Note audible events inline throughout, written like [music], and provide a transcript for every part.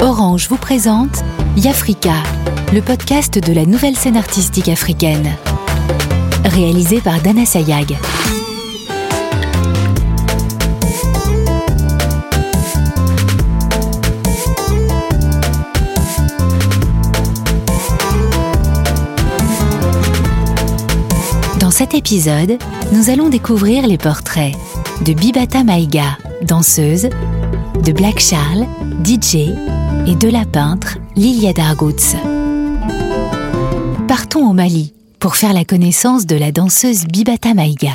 Orange vous présente Yafrika, le podcast de la nouvelle scène artistique africaine. Réalisé par Dana Sayag. Dans cet épisode, nous allons découvrir les portraits de Bibata Maïga, danseuse, de Black Charles, DJ, et de la peintre Lilia Dargouts. Partons au Mali pour faire la connaissance de la danseuse Bibata Maïga.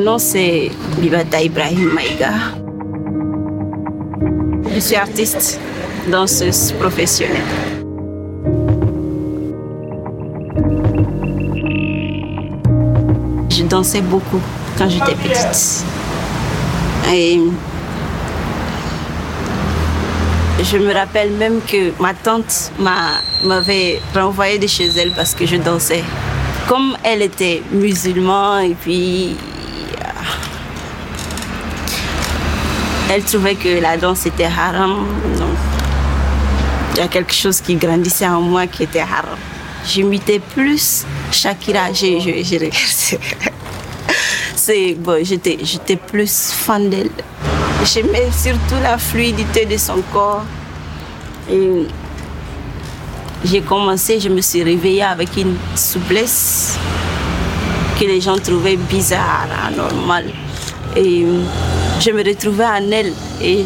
Nom c'est Bibata Ibrahim Maïga. Je suis artiste, danseuse professionnelle. Je dansais beaucoup quand j'étais petite. Et je me rappelle même que ma tante m'avait renvoyé de chez elle parce que je dansais. Comme elle était musulmane et puis Elle trouvait que la danse était haram. Il y a quelque chose qui grandissait en moi qui était haram. J'imitais plus Shakira. J'ai, j'ai, [laughs] C'est, bon, j'étais, j'étais plus fan d'elle. J'aimais surtout la fluidité de son corps. J'ai commencé, je me suis réveillée avec une souplesse que les gens trouvaient bizarre, anormale. Et je me retrouvais en elle et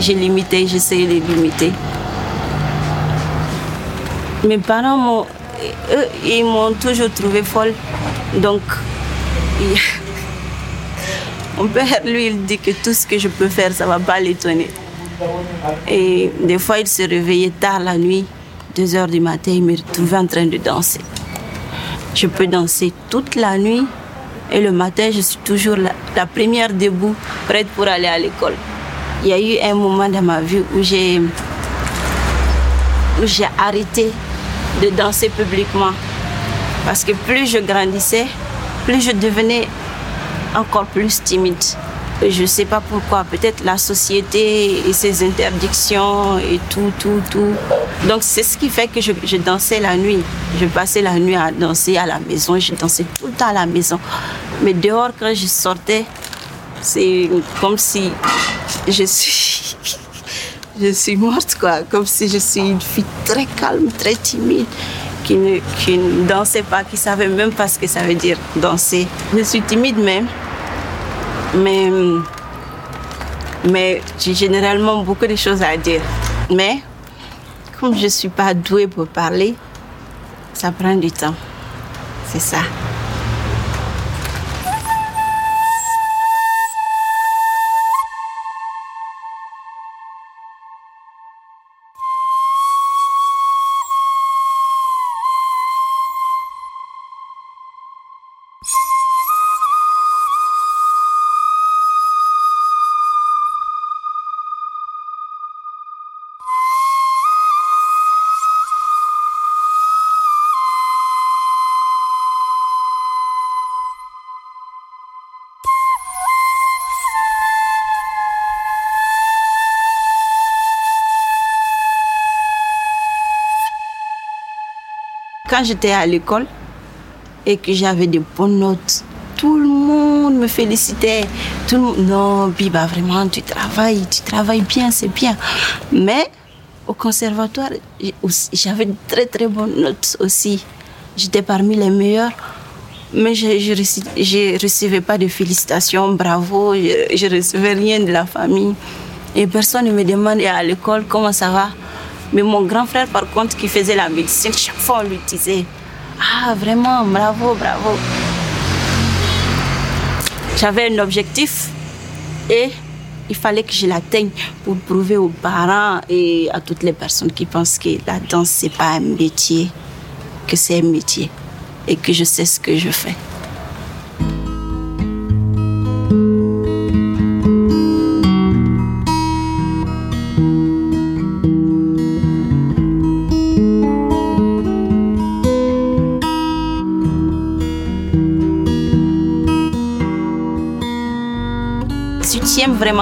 je l'imitais, j'essayais de l'imiter. Mes parents m'ont, eux, ils m'ont toujours trouvé folle. Donc, [laughs] mon père, lui, il dit que tout ce que je peux faire, ça ne va pas l'étonner. Et des fois, il se réveillait tard la nuit, 2 heures du matin, il me retrouvait en train de danser. Je peux danser toute la nuit et le matin, je suis toujours la, première debout, prête pour aller à l'école. Il y a eu un moment dans ma vie où où j'ai arrêté de danser publiquement. Parce que plus je grandissais, plus je devenais encore plus timide. Je ne sais pas pourquoi, peut-être la société et ses interdictions et tout, tout, tout. Donc c'est ce qui fait que je, je, dansais la nuit. Je passais la nuit à danser à la maison, je dansais tout le temps à la maison. Mais dehors, quand je sortais, c'est comme si je suis, [laughs] je suis morte, quoi. Comme si je suis une fille très calme, très timide, qui ne, qui ne dansait pas, qui savait même pas ce que ça veut dire danser. Je suis timide même, mais, j'ai généralement beaucoup de choses à dire. Mais comme je ne suis pas douée pour parler, ça prend du temps. C'est ça. Quand j'étais à l'école et que j'avais des bonnes notes, tout le monde me félicitait. Non, Biba, vraiment, tu travailles, tu travailles bien, c'est bien. Mais au conservatoire, j'avais de très très bonnes notes aussi. J'étais parmi les meilleurs. Mais je ne recevais pas de félicitations, bravo, je ne recevais rien de la famille. Et personne ne me demandait à l'école comment ça va? Mais mon grand frère, par contre, qui faisait la médecine, chaque fois on lui disait Ah, vraiment, bravo, bravo. J'avais un objectif et il fallait que je l'atteigne pour prouver aux parents et à toutes les personnes qui pensent que la danse, c'est pas un métier, que c'est un métier. et que je sais ce que je fais.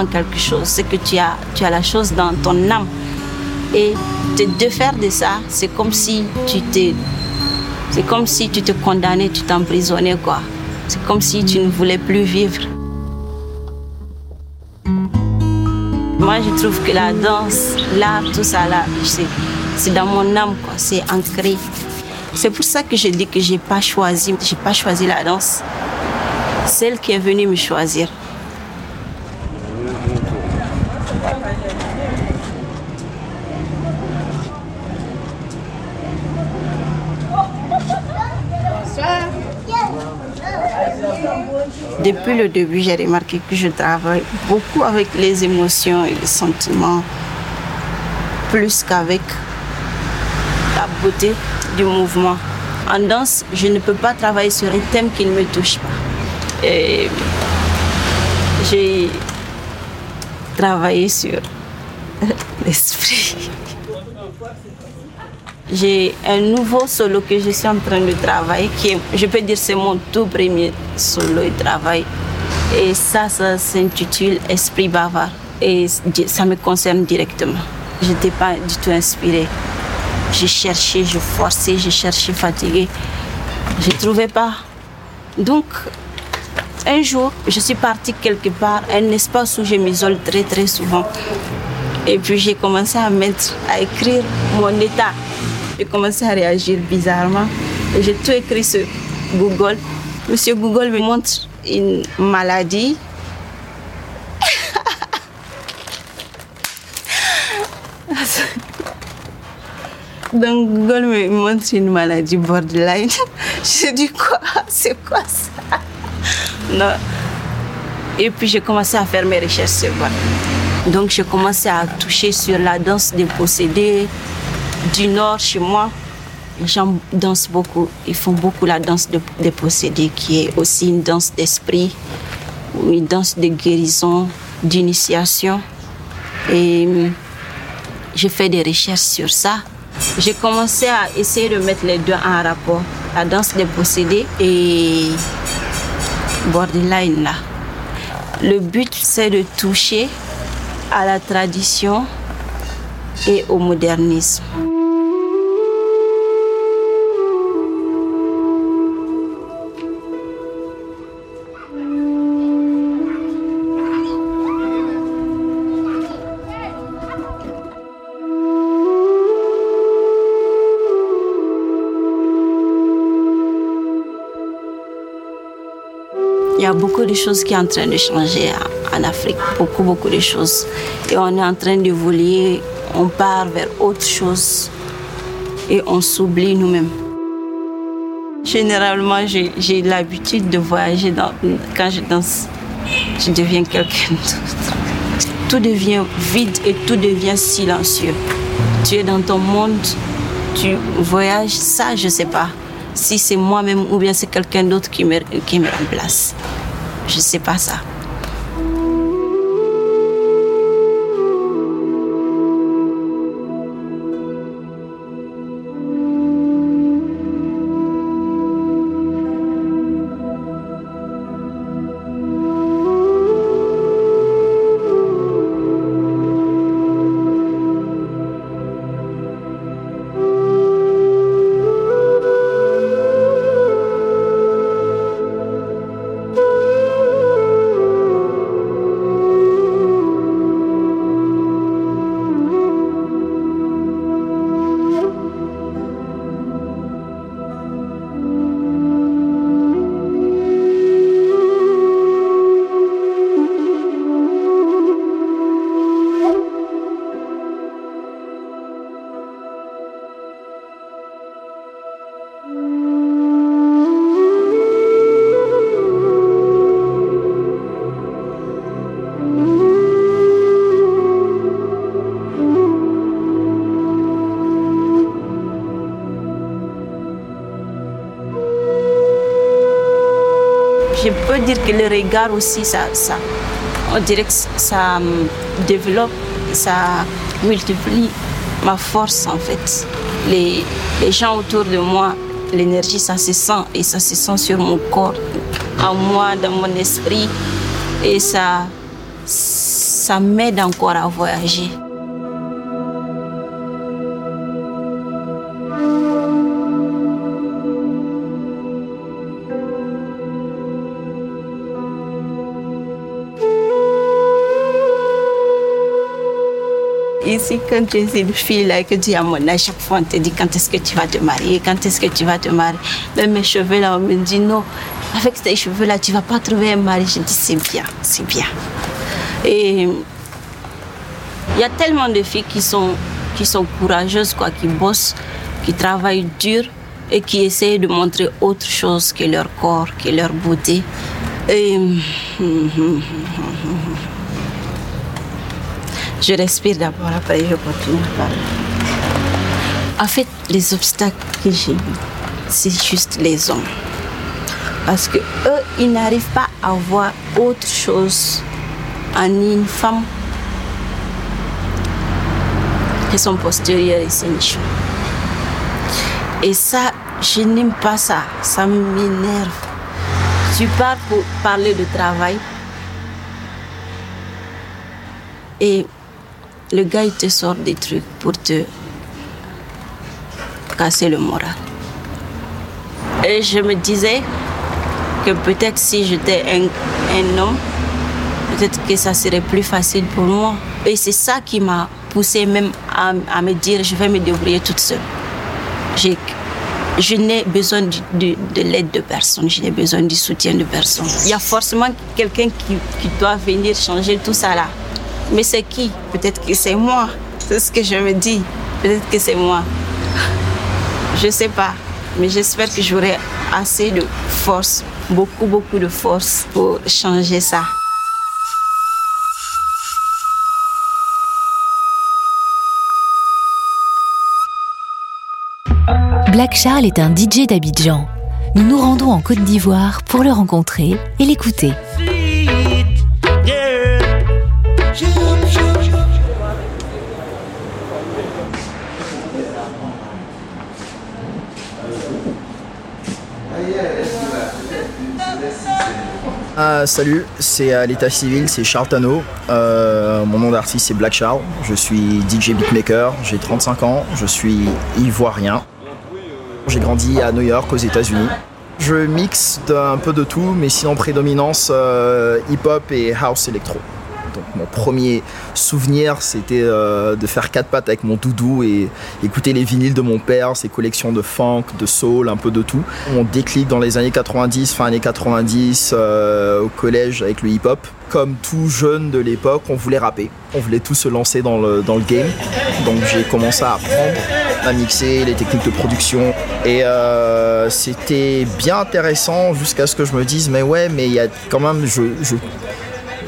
Quelque chose, c'est que tu as, tu as la chose dans ton âme. Et te défaire de ça, c'est comme si tu t'es c'est comme si tu te condamnais, tu t'emprisonnais, quoi. C'est comme si tu ne voulais plus vivre. Moi, je trouve que la danse, l'art, tout ça, là, c'est dans mon âme, quoi. C'est ancré. C'est pour ça que je dis que j'ai pas choisi, j'ai pas choisi la danse. Celle qui est venue me choisir. Depuis le début, j'ai remarqué que je travaille beaucoup avec les émotions et les sentiments, plus qu'avec la beauté du mouvement. En danse, je ne peux pas travailler sur un thème qui ne me touche pas. j'ai travaillé sur [laughs] l'esprit. J'ai un nouveau solo que je suis en train de travailler, qui est, je peux dire c'est mon tout premier solo de travail. Et ça, ça s'intitule Esprit bavard. Et ça me concerne directement. Je n'étais pas du tout inspirée. J'ai cherché, j'ai forcé, j'ai cherché fatiguée. Je ne trouvais pas. Donc, un jour, je suis partie quelque part, un espace où je m'isole très très souvent. Et puis j'ai commencé à mettre, à écrire mon état j'ai commencé à réagir bizarrement. Et j'ai tout écrit sur Google. Monsieur Google me montre une maladie. [laughs] Donc Google me montre une maladie borderline. [laughs] J'ai dit quoi? C'est quoi ça? [laughs] Non. Et puis j'ai commencé à faire mes recherches sur moi. Donc j'ai commencé à toucher sur la danse des possédés, du nord chez moi, les gens dansent beaucoup. Ils font beaucoup la danse des possédés, qui est aussi une danse d'esprit, une danse de guérison, d'initiation. Et hum, j'ai fait des recherches sur ça. J'ai commencé à essayer de mettre les deux en rapport, la danse des possédés et borderline là. Le but, c'est de toucher à la tradition et au modernisme. Y a beaucoup de choses qui sont en train de changer en Afrique, beaucoup, beaucoup de choses. Et on est en train d'évoluer, on part vers autre chose et on s'oublie nous-mêmes. Généralement, j'ai l'habitude de voyager quand je danse. Je deviens quelqu'un d'autre. Tout devient vide et tout devient silencieux. Tu es dans ton monde, tu voyages, ça, je ne sais pas si c'est moi-même ou bien c'est quelqu'un d'autre qui me, qui me remplace. Je sais pas ça. Que le regard aussi, ça, ça on dirait que ça développe, ça multiplie ma force en fait. Les, les gens autour de moi, l'énergie, ça se sent et ça se sent sur mon corps, en moi, dans mon esprit et ça, ça m'aide encore à voyager. Ici, quand tu es une fille là, que es à mon âge, chaque fois on te dit quand est-ce que tu vas te marier, quand est-ce que tu vas te marier? Même mes cheveux là, on me dit non, avec tes cheveux là, tu vas pas trouver un mari. Je dis c'est bien, c'est bien. Et il y a tellement de filles qui sont, qui sont courageuses, quoi, qui bossent, qui travaillent dur et qui essayent de montrer autre chose que leur corps, que leur beauté. Et je respire d'abord, après je continue à parler. En fait, les obstacles que j'ai c'est juste les hommes. Parce que eux, ils n'arrivent pas à voir autre chose en une femme que son postérieur et ses nichons. Et ça, je n'aime pas ça. Ça m'énerve. Tu pars pour parler de travail. Et le gars, il te sort des trucs pour te casser le moral. Et je me disais que peut-être si j'étais un, un homme, peut-être que ça serait plus facile pour moi. Et c'est ça qui m'a poussé même à, me dire je vais me débrouiller toute seule. Je n'ai besoin de l'aide de personne, je n'ai besoin du soutien de personne. Il y a forcément quelqu'un qui, qui doit venir changer tout ça là. Mais c'est qui? Peut-être que c'est moi. C'est ce que je me dis. Peut-être que c'est moi. [laughs] Je ne sais pas. Mais j'espère que j'aurai assez de force, beaucoup, beaucoup de force pour changer ça. Black Charles est un DJ d'Abidjan. Nous nous rendons en Côte d'Ivoire pour le rencontrer et l'écouter. Ah, salut, c'est à l'état civil, c'est Charles Tano. Euh, mon nom d'artiste c'est Black Charles. Je suis DJ beatmaker, j'ai 35 ans, je suis ivoirien. J'ai grandi à New York aux États-Unis. Je mixe un peu de tout, mais sinon prédominance euh, hip-hop et house électro. Donc mon premier souvenir, c'était euh, de faire quatre pattes avec mon doudou et écouter les vinyles de mon père, ses collections de funk, de soul, un peu de tout. Mon déclic dans les années 90, fin années 90, euh, au collège avec le hip-hop. Comme tout jeune de l'époque, on voulait rapper. On voulait tous se lancer dans le, dans game. Donc j'ai commencé à apprendre à mixer, les techniques de production. Et euh, c'était bien intéressant jusqu'à ce que je me dise, mais ouais, mais il y a quand même, je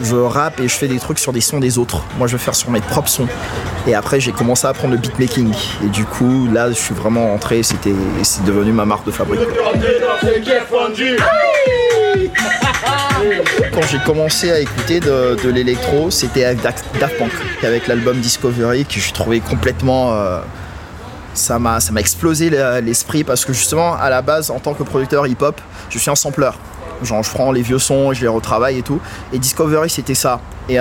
je rappe et je fais des trucs sur des sons des autres. Moi, je vais faire sur mes propres sons. Et après, j'ai commencé à apprendre le beatmaking. Et du coup, là, je suis vraiment entré. C'était, c'est devenu ma marque de fabrique. [laughs] Quand j'ai commencé à écouter de, de l'électro, c'était avec Daft Punk, avec l'album Discovery que je trouvais complètement. Euh, ça m'a, ça m'a explosé l'esprit parce que justement, à la base, en tant que producteur hip-hop, je suis un sampleur. Genre, je prends les vieux sons je les retravaille et tout. Et Discovery, c'était ça. Et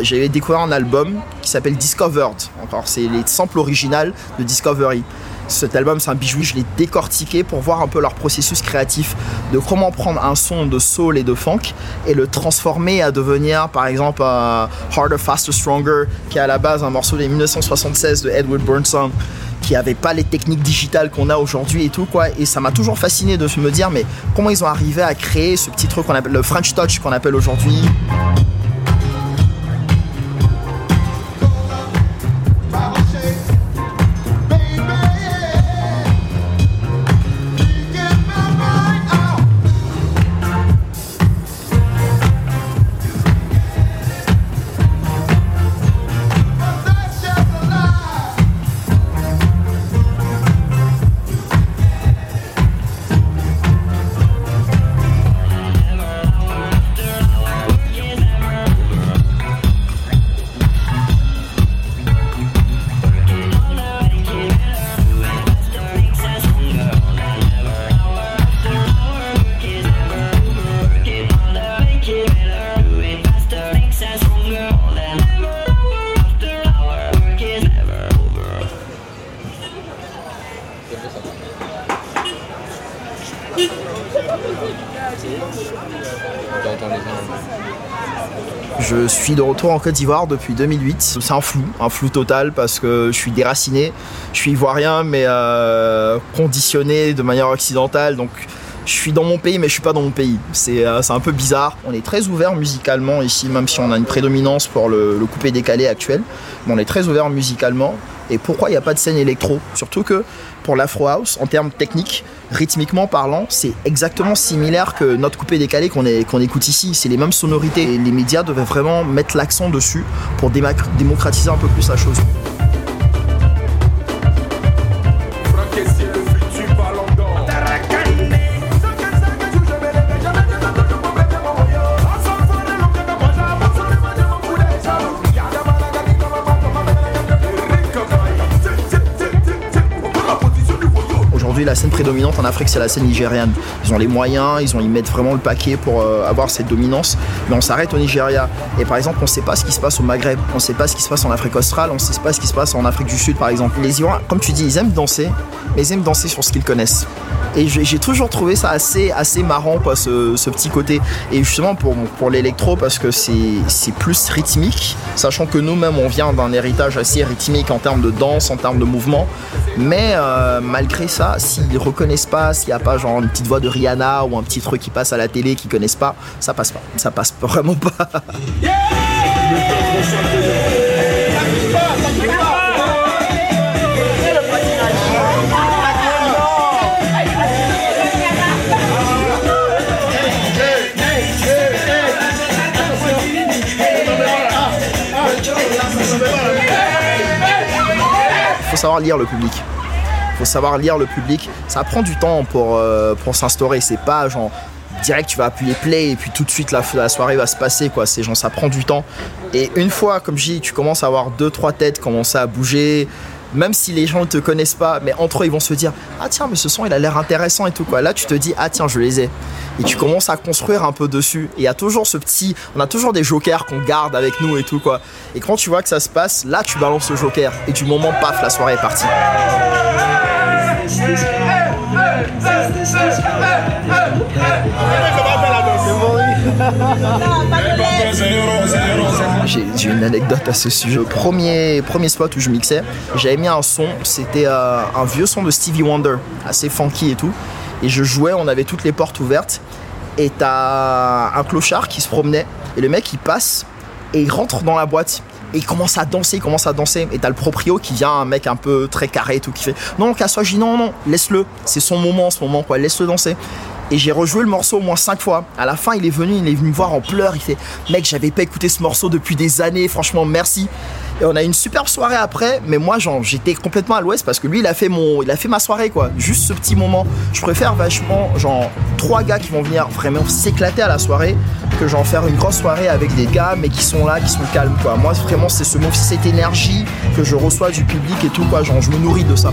j'avais découvert un album qui s'appelle Discovered. Encore, c'est les samples originales de Discovery. Cet album, c'est un bijou. Je l'ai décortiqué pour voir un peu leur processus créatif de comment prendre un son de soul et de funk et le transformer à devenir, par exemple, Harder, Faster, Stronger, qui est à la base un morceau de 1976 de Edward Burnson qui n'avaient pas les techniques digitales qu'on a aujourd'hui et tout quoi. Et ça m'a toujours fasciné de me dire mais comment ils ont arrivé à créer ce petit truc qu'on appelle le French Touch qu'on appelle aujourd'hui? Je suis de retour en Côte d'Ivoire depuis 2008. C'est un flou, un flou total parce que je suis déraciné. Je suis ivoirien mais euh, conditionné de manière occidentale. Donc je suis dans mon pays, mais je suis pas dans mon pays. Euh, c'est un peu bizarre. On est très ouvert musicalement ici, même si on a une prédominance pour le, le coupé décalé actuel. Mais on est très ouvert musicalement. Et pourquoi il n'y a pas de scène électro? Surtout que pour l'Afro House, en termes techniques, rythmiquement parlant, c'est exactement similaire que notre coupé décalé qu'on écoute ici. C'est les mêmes sonorités. Les médias devaient vraiment mettre l'accent dessus pour démocratiser un peu plus la chose. La scène prédominante en Afrique, c'est la scène nigériane. Ils ont les moyens, ils, ont, ils mettent vraiment le paquet pour euh, avoir cette dominance. Mais on s'arrête au Nigeria. Et par exemple, on ne sait pas ce qui se passe au Maghreb, on ne sait pas ce qui se passe en Afrique australe, on ne sait pas ce qui se passe en Afrique du Sud, par exemple. Les Ivoiriens, comme tu dis, ils aiment danser, mais ils aiment danser sur ce qu'ils connaissent. Et j'ai toujours trouvé ça assez, assez marrant, quoi, ce, petit côté. Et justement pour, pour l'électro, parce que c'est plus rythmique, sachant que nous-mêmes, on vient d'un héritage assez rythmique en termes de danse, en termes de mouvement. Mais euh, malgré ça, s'ils reconnaissent pas, s'il n'y a pas genre une petite voix de Rihanna ou un petit truc qui passe à la télé qu'ils connaissent pas, ça passe pas. Ça passe vraiment pas. Lire le public faut savoir lire le public. Ça prend du temps pour, euh, pour s'instaurer. C'est pas genre direct tu vas appuyer play et puis tout de suite la, la soirée va se passer quoi. C'est genre ça prend du temps. Et une fois, comme je dis, tu commences à avoir deux trois têtes commencer à bouger. Même si les gens ne te connaissent pas, mais entre eux ils vont se dire ah tiens mais ce son il a l'air intéressant et tout quoi. Là tu te dis ah tiens je les ai et tu commences à construire un peu dessus. Et il y a toujours ce petit, on a toujours des jokers qu'on garde avec nous et tout quoi. Et quand tu vois que ça se passe, là tu balances le joker et du moment paf la soirée est partie. J'ai une anecdote à ce sujet. Premier, premier spot où je mixais, j'avais mis un son, c'était euh, un vieux son de Stevie Wonder, assez funky et tout. Et je jouais, on avait toutes les portes ouvertes. Et t'as un clochard qui se promenait. Et le mec il passe et il rentre dans la boîte et il commence à danser, il commence à danser. Et t'as le proprio qui vient, un mec un peu très carré et tout, qui fait Non, casse-toi. Je dis Non, non, laisse-le. C'est son moment en ce moment, quoi. Laisse-le danser. Et j'ai rejoué le morceau au moins cinq fois. À la fin, il est venu, il est venu me voir en pleurs. Il fait Mec, j'avais pas écouté ce morceau depuis des années. Franchement, merci. Et on a une superbe soirée après, mais moi j'étais complètement à l'ouest parce que lui il a fait mon il a fait ma soirée quoi. Juste ce petit moment. Je préfère vachement genre trois gars qui vont venir vraiment s'éclater à la soirée que genre faire une grosse soirée avec des gars mais qui sont là, qui sont calmes quoi. Moi vraiment c'est ce cette énergie que je reçois du public et tout quoi, genre je me nourris de ça.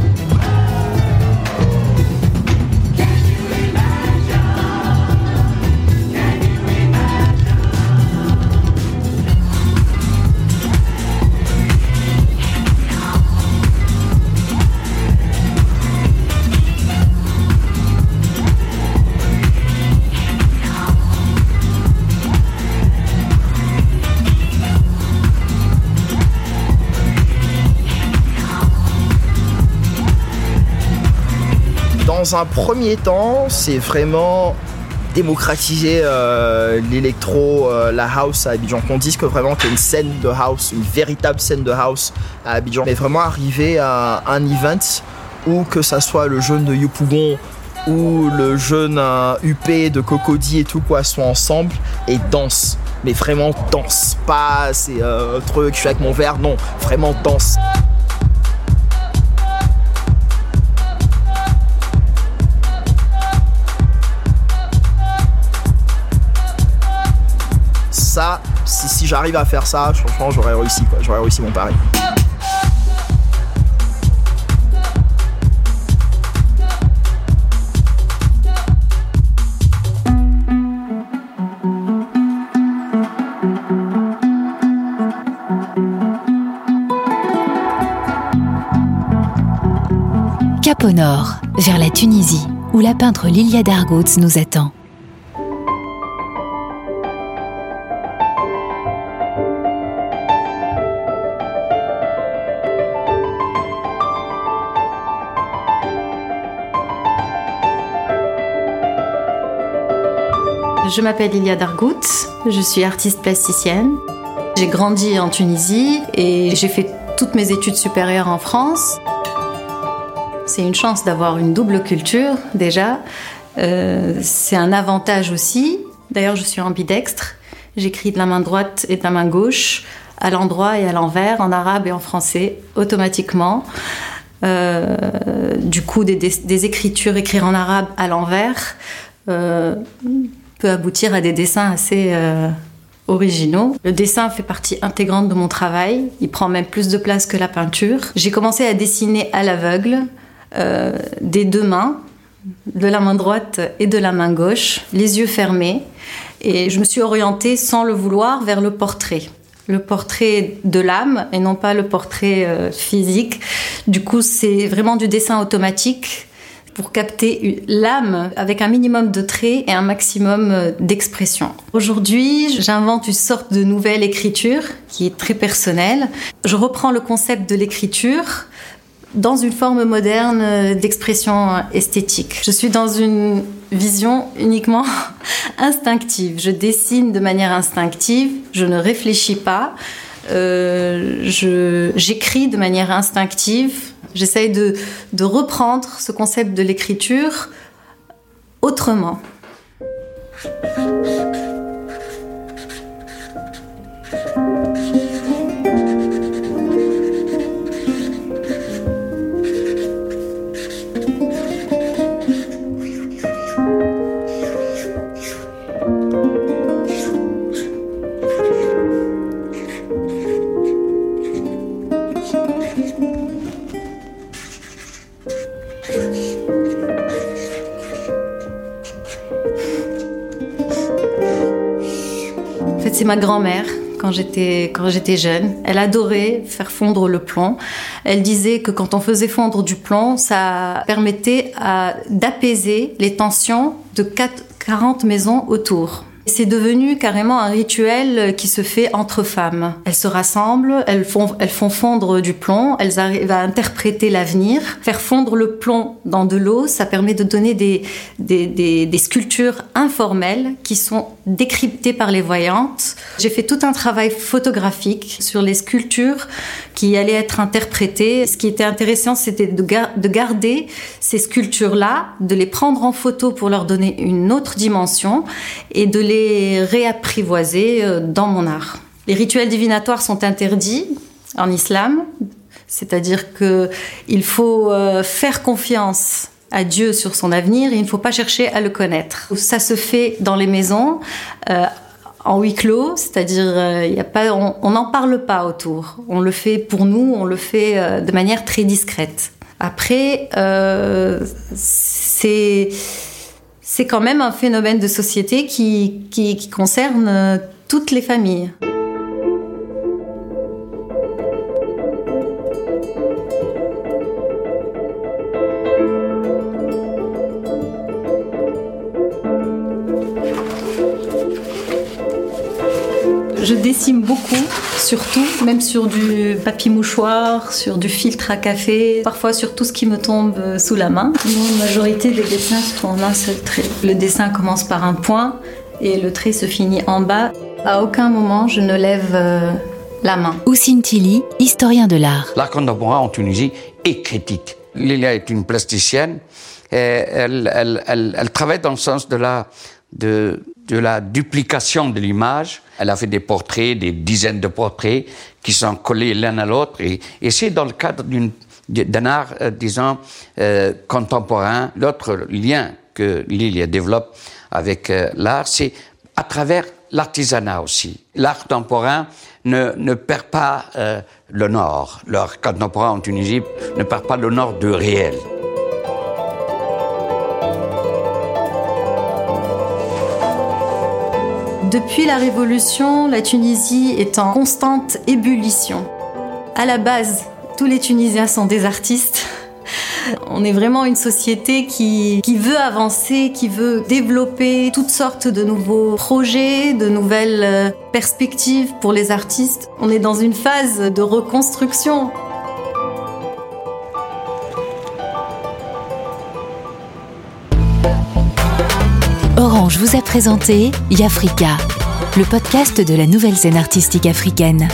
Dans un premier temps, c'est vraiment démocratiser euh, l'électro, euh, la house à Abidjan. Qu'on dise que vraiment qu'il y a une scène de house, une véritable scène de house à Abidjan. Mais vraiment arriver à un event où que ça soit le jeune de Yopougon ou le jeune UP euh, de Cocody et tout quoi sont ensemble et dansent. Mais vraiment danse. Pas c'est un truc, je suis avec mon verre, non. Vraiment danse. Si, j'arrive à faire ça, franchement, j'aurais réussi, quoi. J'aurais réussi mon pari. Cap au nord, vers la Tunisie, où la peintre Lilia Dargouts nous attend. Je m'appelle Ilia Dargout, je suis artiste plasticienne. J'ai grandi en Tunisie et j'ai fait toutes mes études supérieures en France. C'est une chance d'avoir une double culture déjà. Euh, c'est un avantage aussi. D'ailleurs, je suis ambidextre. J'écris de la main droite et de la main gauche, à l'endroit et à l'envers, en arabe et en français, automatiquement. Euh, du coup, des, écritures écrites en arabe à l'envers euh, peut aboutir à des dessins assez euh, originaux. Le dessin fait partie intégrante de mon travail. Il prend même plus de place que la peinture. J'ai commencé à dessiner à l'aveugle, euh, des deux mains, de la main droite et de la main gauche, les yeux fermés. Et je me suis orientée sans le vouloir vers le portrait. Le portrait de l'âme et non pas le portrait euh, physique. Du coup, c'est vraiment du dessin automatique pour capter l'âme avec un minimum de traits et un maximum euh, d'expression. Aujourd'hui, j'invente une sorte de nouvelle écriture qui est très personnelle. Je reprends le concept de l'écriture dans une forme moderne euh, d'expression esthétique. Je suis dans une vision uniquement [laughs] instinctive. Je dessine de manière instinctive, je ne réfléchis pas, euh, j'écris de manière instinctive, J'essaye de, de reprendre ce concept de l'écriture autrement. C'est ma grand-mère quand j'étais quand j'étais jeune. Elle adorait faire fondre le plomb. Elle disait que quand on faisait fondre du plomb, ça permettait d'apaiser les tensions de 40 maisons autour. C'est devenu carrément un rituel qui se fait entre femmes. Elles se rassemblent, elles font, elles font fondre du plomb, elles arrivent à interpréter l'avenir. Faire fondre le plomb dans de l'eau, ça permet de donner des, des, des, sculptures informelles qui sont décryptées par les voyantes. J'ai fait tout un travail photographique sur les sculptures qui allaient être interprétées. Ce qui était intéressant, c'était de, de garder ces sculptures-là, de les prendre en photo pour leur donner une autre dimension et de les réapprivoiser euh, dans mon art. Les rituels divinatoires sont interdits en islam, c'est-à-dire que il faut euh, faire confiance à Dieu sur son avenir et il ne faut pas chercher à le connaître. Ça se fait dans les maisons. Euh, en huis clos, c'est-à-dire on n'en parle pas autour. On le fait pour nous, on le fait de manière très discrète. Après, c'est c'est quand même un phénomène de société qui, qui, concerne euh, toutes les familles. Dessine beaucoup, surtout, même sur du papier mouchoir, sur du filtre à café, parfois sur tout ce qui me tombe sous la main. La majorité des dessins sont en un seul trait. Le dessin commence par un point et le trait se finit en bas. À aucun moment je ne lève euh, la main. Oussine Tilly, historien de l'art. L'art contemporain en Tunisie est critique. Lilia est une plasticienne. Et elle, elle, elle, elle travaille dans le sens de la, de, de la duplication de l'image. Elle a fait des portraits, des dizaines de portraits qui sont collés l'un à l'autre. Et, et c'est dans le cadre d'un art, euh, disons, euh, contemporain. L'autre lien que Lilia développe avec euh, l'art, c'est à travers l'artisanat aussi. L'art contemporain ne, ne perd pas euh, le nord. L'art contemporain en Tunisie ne perd pas le nord de réel. Depuis la Révolution, la Tunisie est en constante ébullition. À la base, tous les Tunisiens sont des artistes. On est vraiment une société qui, qui, veut avancer, qui veut développer toutes sortes de nouveaux projets, de nouvelles euh, perspectives pour les artistes. On est dans une phase de reconstruction. Orange vous a présenté Yafrika, le podcast de la nouvelle scène artistique africaine.